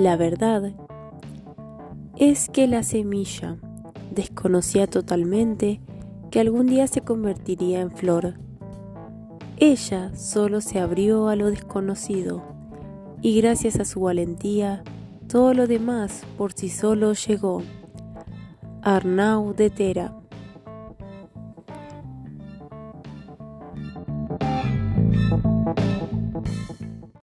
La verdad es que la semilla desconocía totalmente que algún día se convertiría en flor. Ella solo se abrió a lo desconocido y gracias a su valentía todo lo demás por sí solo llegó. Arnau de Tera